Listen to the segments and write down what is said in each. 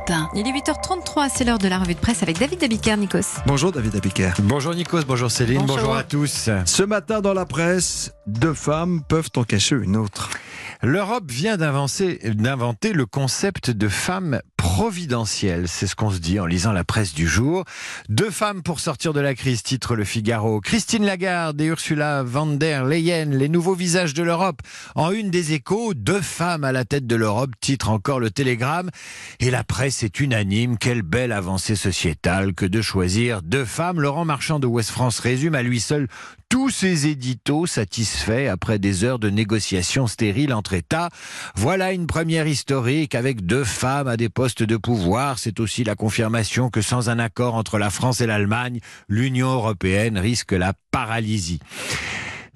Europe 1. Il est 8h33, c'est l'heure de la revue de presse avec David Abiker, Nikos. Bonjour David Abiker. Bonjour Nikos, bonjour Céline, Bonjour. bonjour, à tous. Ce matin dans la presse, deux femmes peuvent en cacher une autre. L'Europe vient d'inventer d'inventer le concept de femme providentielle. C'est ce qu'on se dit en lisant la presse du jour. Deux femmes pour sortir de la crise, titre Le Figaro. Christine Lagarde et Ursula von der Leyen, les nouveaux visages de l'Europe. En une des échos, deux femmes à la tête de l'Europe, titre encore le Télégramme. Et la presse est unanime. Quelle belle avancée sociétale que de choisir deux femmes. Laurent Marchand de Ouest France résume à lui seul tous ces éditos satisfaits après des heures de négociations stériles entre États. Voilà une première historique avec deux femmes à des postes de pouvoir. C'est aussi la confirmation que sans un accord entre la France et l'Allemagne, l'Union européenne risque la paralysie.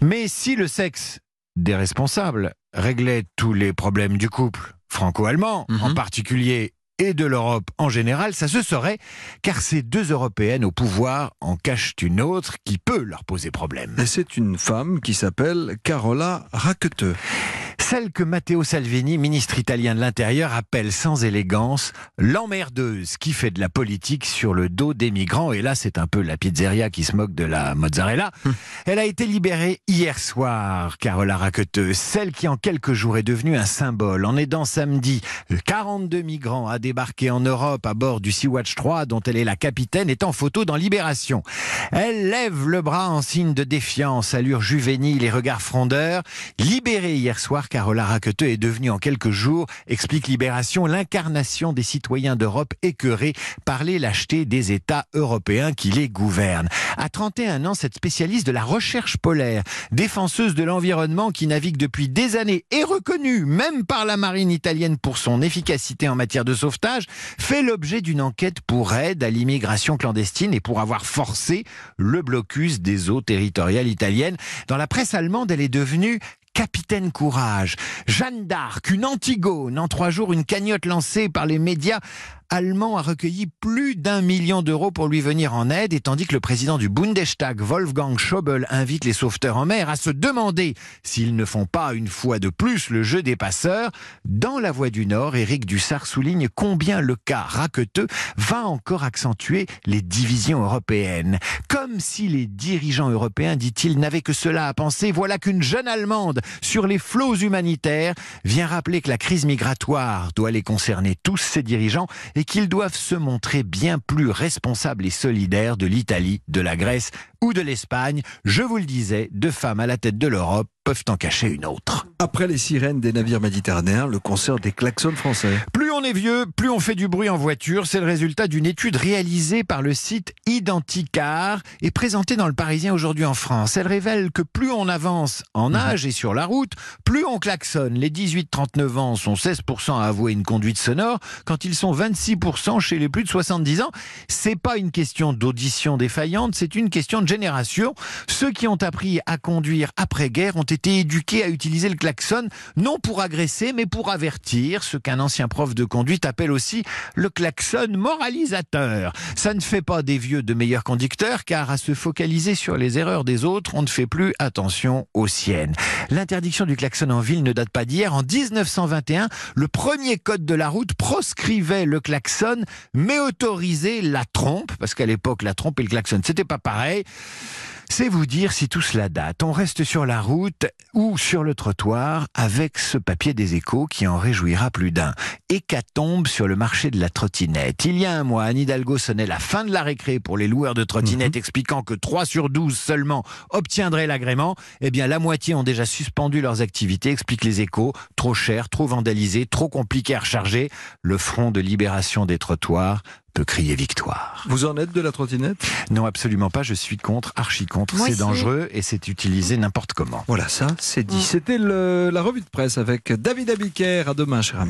Mais si le sexe des responsables réglait tous les problèmes du couple franco-allemand, Mhm. en particulier, et de l'Europe en général, ça se saurait, car ces deux Européennes au pouvoir en cachent une autre qui peut leur poser problème. C'est une femme qui s'appelle Carola Rackete. Celle que Matteo Salvini, ministre italien de l'Intérieur, appelle sans élégance l'emmerdeuse qui fait de la politique sur le dos des migrants. Et là, c'est un peu la pizzeria qui se moque de la mozzarella. Elle a été libérée hier soir, Carola Rackete, celle qui en quelques jours est devenue un symbole en aidant samedi 42 migrants à débarquer en Europe à bord du Sea-Watch 3 dont elle est la capitaine est en photo dans Libération. Elle lève le bras en signe de défiance, allure juvénile et regard frondeur. Libérée hier soir, Carola Rackete est devenue en quelques jours, explique Libération, l'incarnation des citoyens d'Europe écœurés par les lâchetés des États européens qui les gouvernent. À 31 ans, cette spécialiste de la recherche polaire, défenseuse de l'environnement qui navigue depuis des années et reconnue même par la marine italienne pour son efficacité en matière de sauvetage, fait l'objet d'une enquête pour aide à l'immigration clandestine et pour avoir forcé le blocus des eaux territoriales italiennes. Dans la presse allemande, elle est devenue Capitaine Courage, Jeanne d'Arc, une Antigone. En trois jours, une cagnotte lancée par les médias allemands a recueilli plus d'un million d'euros pour lui venir en aide, et tandis que le président du Bundestag, Wolfgang Schäuble, invite les sauveteurs en mer à se demander s'ils ne font pas une fois de plus le jeu des passeurs. Dans La Voix du Nord, Éric Dussard souligne combien le cas raqueteux va encore accentuer les divisions européennes. Comme si les dirigeants européens, dit-il, n'avaient que cela à penser, voilà qu'une jeune Allemande sur les flots humanitaires vient rappeler que la crise migratoire doit les concerner tous, ces dirigeants, et qu'ils doivent se montrer bien plus responsables et solidaires de l'Italie, de la Grèce ou de l'Espagne. Je vous le disais, deux femmes à la tête de l'Europe peuvent en cacher une autre. Après les sirènes des navires méditerranéens, le concert des klaxons français. Plus on est vieux, plus on fait du bruit en voiture. C'est le résultat d'une étude réalisée par le site Identicar et présentée dans le Parisien aujourd'hui en France. Elle révèle que plus on avance en âge et sur la route, plus on klaxonne. Les 18-39 ans sont 16% à avouer une conduite sonore, quand ils sont 26% chez les plus de 70 ans. C'est pas une question d'audition défaillante, c'est une question de génération. Ceux qui ont appris à conduire après-guerre ont été éduqués à utiliser le klaxon, non pour agresser, mais pour avertir, ce qu'un ancien prof de conduite appelle aussi le klaxon moralisateur. Ça ne fait pas des vieux de meilleurs conducteurs, car à se focaliser sur les erreurs des autres, on ne fait plus attention aux siennes. L'interdiction du klaxon en ville ne date pas d'hier. En 1921, le premier code de la route proscrivait le klaxon, mais autorisait la trompe, parce qu'à l'époque, la trompe et le klaxon, c'était pas pareil. C'est vous dire si tout cela date. On reste sur la route ou sur le trottoir avec ce papier des échos qui en réjouira plus d'un. Hécatombe sur le marché de la trottinette. Il y a un mois, Anne Hidalgo sonnait la fin de la récré pour les loueurs de trottinettes, expliquant que 3 sur 12 seulement obtiendraient l'agrément. Eh bien, la moitié ont déjà suspendu leurs activités, expliquent les échos. Trop cher, trop vandalisé, trop compliqué à recharger. Le front de libération des trottoirs peut crier victoire. Vous en êtes de la trottinette? Non, absolument pas. Je suis contre, archi contre. C'est dangereux et c'est utilisé n'importe comment. Voilà, ça, c'est dit. Mm. C'était la revue de presse avec David Abiker. À demain, cher ami.